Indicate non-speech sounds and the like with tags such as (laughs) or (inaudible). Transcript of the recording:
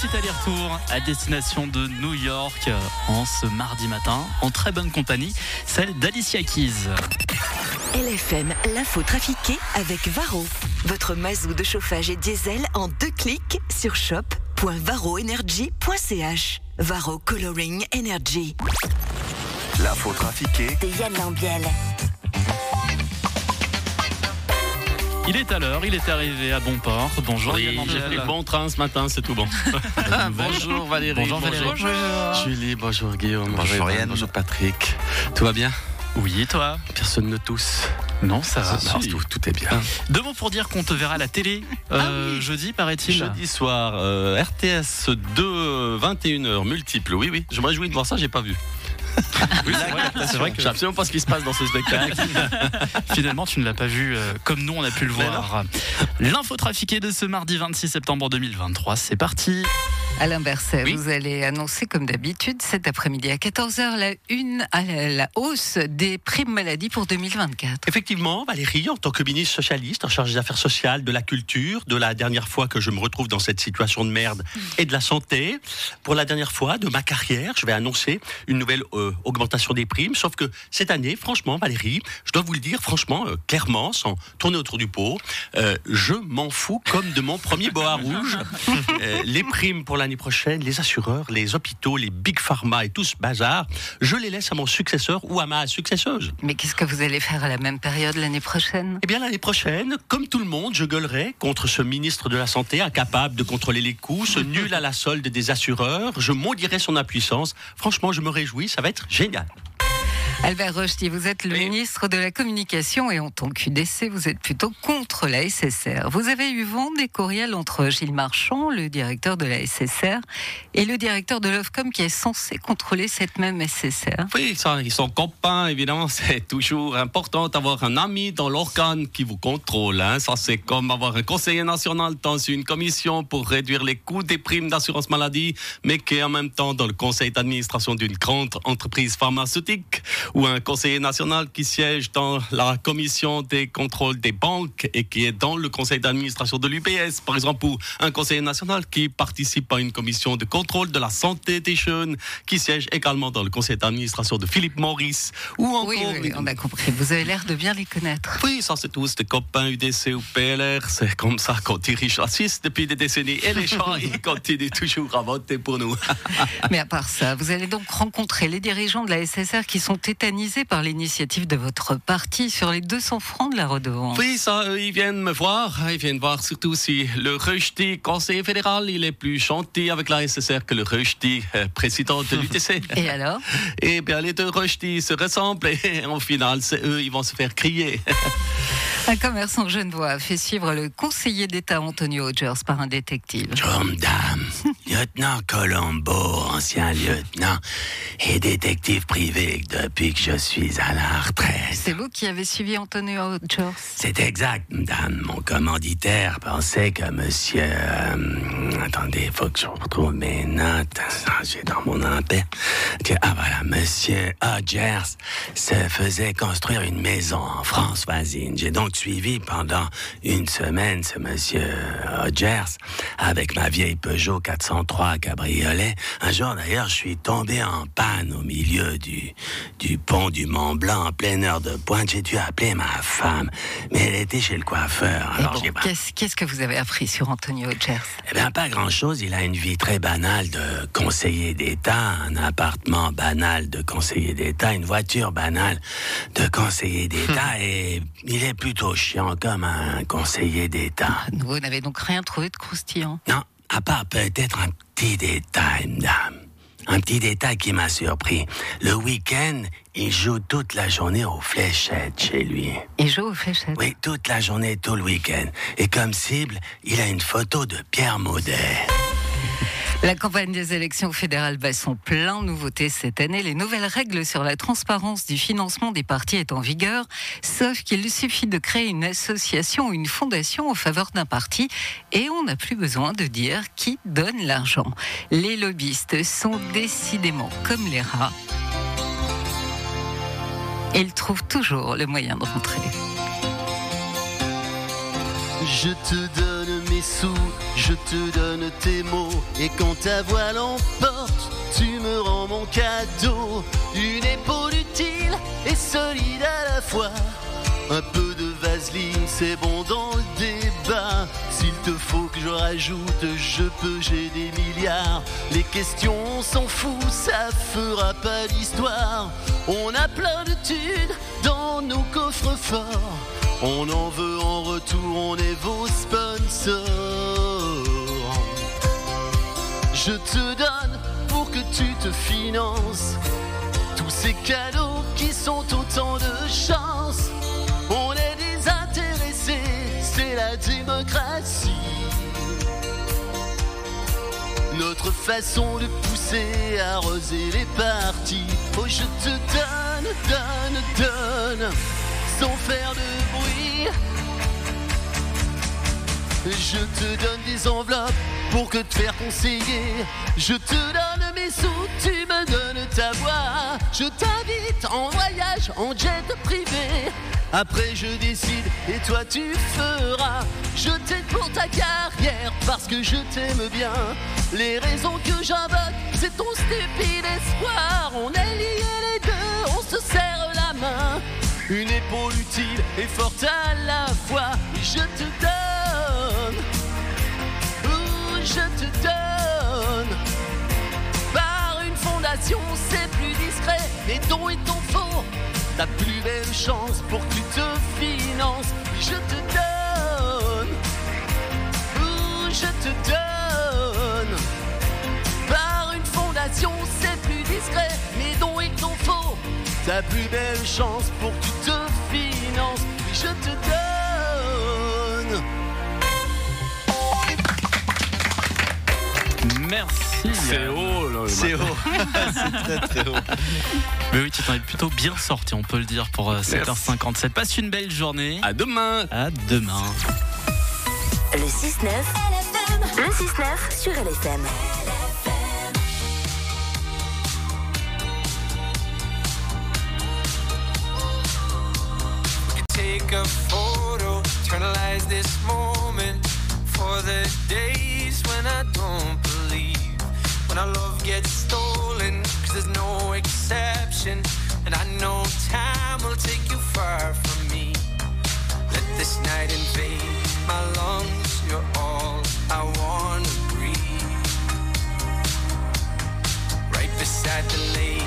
Petit aller-retour à destination de New York euh, en ce mardi matin, en très bonne compagnie, celle d'Alicia Keys. LFM, l'info trafiquée avec Varro. Votre mazou de chauffage et diesel en deux clics sur shop.varroenergy.ch. Varro Coloring Energy. L'info trafiquée De Yann Lambiel. Il est à l'heure, il est arrivé à bon port. Bonjour Oui, j'ai pris le bon train ce matin, c'est tout bon. (laughs) bonjour Valérie. Bonjour Valérie. Julie, bonjour Guillaume. Bonjour Yann. Yann. Bonjour Patrick. Tout va bien? Oui, toi? Personne ne tousse. Non, ça va. Ah, tout, tout est bien. Deux mots pour dire qu'on te verra à la télé euh, jeudi, paraît-il. Jeudi soir, euh, RTS 2, 21h, multiple. Oui, oui, je me réjouis de voir ça, j'ai pas vu. (laughs) Oui, c'est vrai, (laughs) c'est vrai Je que sais absolument pas ce qui se passe dans ce spectacle. (laughs) finalement tu ne l'as pas vu euh, comme nous on a pu le voir. L'info trafiquée de ce mardi 26 septembre 2023, c'est parti. Alain Berset, Oui. vous allez annoncer comme d'habitude cet après-midi à 14h la une à la, la hausse des primes maladie pour 2024. Effectivement, Valérie, en tant que ministre socialiste en charge des affaires sociales, de la culture, de la dernière fois que je me retrouve dans cette situation de merde et de la santé, pour la dernière fois de ma carrière, je vais annoncer une nouvelle euh, augmentation des primes. Sauf que cette année, franchement, Valérie, je dois vous le dire franchement, euh, clairement, sans tourner autour du pot, euh, je m'en fous comme de mon premier boa rouge. (laughs) Les primes pour l'année prochaine, les assureurs, les hôpitaux, les big pharma et tout ce bazar, je les laisse à mon successeur ou à ma successeuse. Mais qu'est-ce que vous allez faire à la même période l'année prochaine? Eh bien, l'année prochaine, comme tout le monde, je gueulerai contre ce ministre de la Santé incapable de contrôler les coûts, ce nul à la solde des assureurs. Je maudirai son impuissance. Franchement, je me réjouis, ça va être génial. Albert Rochety, vous êtes le Oui. ministre de la Communication et en tant qu'UDC, vous êtes plutôt contre la SSR. Vous avez eu vent des courriels entre Gilles Marchand, le directeur de la SSR, et le directeur de l'OFCOM qui est censé contrôler cette même SSR. Oui, ils sont copains, évidemment. (laughs) C'est toujours important d'avoir un ami dans l'organe qui vous contrôle. hein. Ça, c'est comme avoir un conseiller national dans une commission pour réduire les coûts des primes d'assurance maladie, mais qui est en même temps dans le conseil d'administration d'une grande entreprise pharmaceutique, ou un conseiller national qui siège dans la commission des contrôles des banques et qui est dans le conseil d'administration de l'UBS, par exemple, ou un conseiller national qui participe à une commission de contrôle de la santé des jeunes, qui siège également dans le conseil d'administration de Philippe Maurice, ou encore... Oui, oui, oui, on a compris. Vous avez l'air de bien les connaître. Oui, ça c'est tous des copains UDC ou PLR. C'est comme ça qu'on dirige la Suisse depuis des décennies. Et les gens, (laughs) ils continuent toujours à voter pour nous. Mais à part ça, vous allez donc rencontrer les dirigeants de la SSR qui sont par l'initiative de votre parti sur les 200 francs de la redevance. Oui, ça, eux, ils viennent me voir. Ils viennent voir surtout si le Rechti, conseiller fédéral, il est plus gentil avec la SSR que le Rechti, euh, président de (laughs) l'UTC. Et alors? Eh bien, les deux Rechti se ressemblent et au final, c'est eux, ils vont se faire crier. (laughs) Un commerçant genevois a fait suivre le conseiller d'État Antonio Rogers par un détective. Dame, (laughs) lieutenant Colombo, ancien lieutenant et détective privé depuis que je suis à la retraite. C'est vous qui avez suivi Antonio Rogers? C'est exact, madame. Mon commanditaire pensait que monsieur... euh, attendez, faut que je retrouve mes notes. J'ai dans mon impère. Que- Ah voilà, monsieur Hodgers se faisait construire une maison en France voisine. J'ai donc suivi pendant une semaine ce monsieur Hodgers avec ma vieille Peugeot 403 cabriolet. Un jour d'ailleurs, je suis tombé en panne au milieu du, du pont du Mont Blanc en pleine heure de pointe. J'ai dû appeler ma femme, mais elle était chez le coiffeur. Alors bon, qu'est-ce, qu'est-ce que vous avez appris sur Antonio Rogers Eh bien, pas grand-chose. Il a une vie très banale de conseiller d'État, un appartement banal de conseiller d'État, une voiture banale de conseiller d'État, (laughs) et il est plutôt chiant comme un conseiller d'État. Vous n'avez donc rien trouvé de croustillant? Non, à part peut-être un petit détail, madame. Un petit détail qui m'a surpris. Le week-end, il joue toute la journée aux fléchettes chez lui. Il joue aux fléchettes? Oui, toute la journée, tout le week-end. Et comme cible, il a une photo de Pierre Maudet. La campagne des élections fédérales bat son plein nouveauté cette année. Les nouvelles règles sur la transparence du financement des partis est en vigueur, sauf qu'il suffit de créer une association ou une fondation en faveur d'un parti et on n'a plus besoin de dire qui donne l'argent. Les lobbyistes sont décidément comme les rats. Ils trouvent toujours le moyen de rentrer. Je te donne tes mots. Et quand ta voix l'emporte, tu me rends mon cadeau. Une épaule utile et solide à la fois. Un peu de vaseline, c'est bon dans le débat. S'il te faut que je rajoute, je peux, j'ai des milliards. Les questions, on s'en fout, ça fera pas l'histoire. On a plein de thunes dans nos coffres forts. On en veut en retour, on est vos sponsors. Je te donne pour que tu te finances tous ces cadeaux qui sont autant de chance. On est désintéressés, c'est la démocratie. Notre façon de pousser, arroser les partis. Oh, je te donne, donne, donne, sans faire de bruit. Je te donne des enveloppes pour que te faire conseiller. Je te donne mes sous, tu me donnes ta voix. Je t'invite en voyage, en jet privé. Après je décide et toi tu feras. Je t'aide pour ta carrière parce que je t'aime bien. Les raisons que j'invoque, c'est ton stupide espoir. Une épaule utile et forte à la fois. Je te donne, Ouh, je te donne. Par une fondation, c'est plus discret. Les dons et ton faux, ta plus belle chance pour que tu te finances. Je te donne, Ouh, je te donne. Par une fondation, c'est ta plus belle chance pour que tu te finances. Oui, je te donne. Merci. C'est haut, C'est haut. (laughs) c'est très très haut. Mais oui, tu t'en es plutôt bien sorti, on peut le dire, pour euh, 7h57. Passe une belle journée. À demain. À demain. Le 6-9. Le 6-9 sur LFM. deception. And I know time will take you far from me. Let this night invade my lungs. You're all I wanna breathe. Right beside the lake.